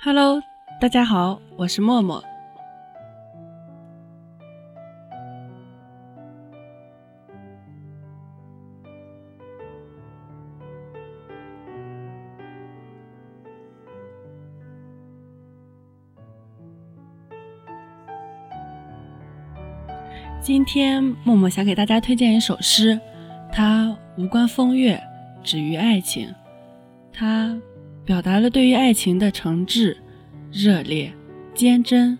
Hello，大家好，我是默默。今天默默想给大家推荐一首诗，它无关风月，止于爱情。它表达了对于爱情的诚挚、热烈、坚贞。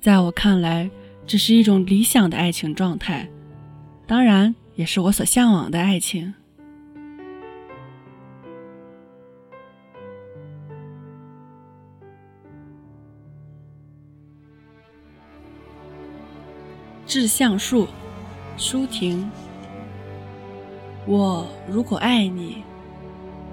在我看来，这是一种理想的爱情状态，当然也是我所向往的爱情。致橡树，舒婷。我如果爱你，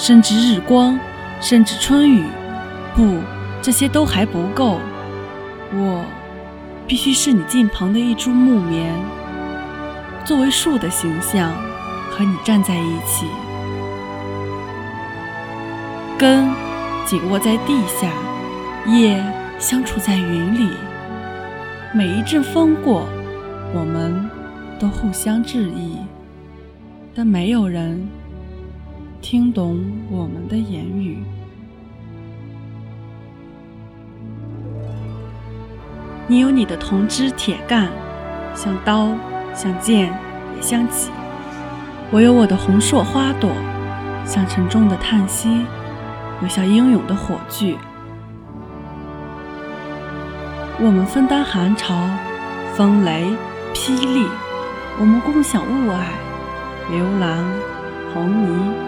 甚至日光，甚至春雨，不，这些都还不够。我必须是你近旁的一株木棉，作为树的形象和你站在一起，根紧握在地下，叶相处在云里，每一阵风过。我们都互相致意，但没有人听懂我们的言语。你有你的铜枝铁干，像刀，像剑，也像戟；我有我的红硕花朵，像沉重的叹息，又像英勇的火炬。我们分担寒潮，风雷。霹雳，我们共享雾霭、流岚、红霓，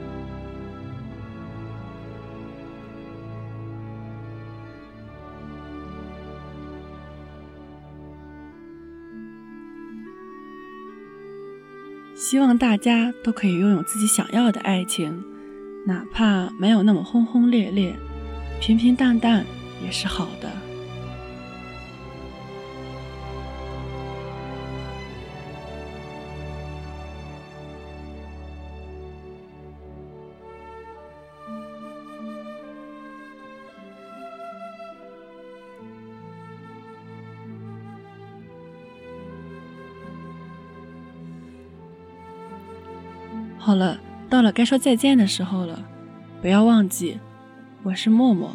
希望大家都可以拥有自己想要的爱情，哪怕没有那么轰轰烈烈，平平淡淡也是好的。好了，到了该说再见的时候了，不要忘记，我是默默。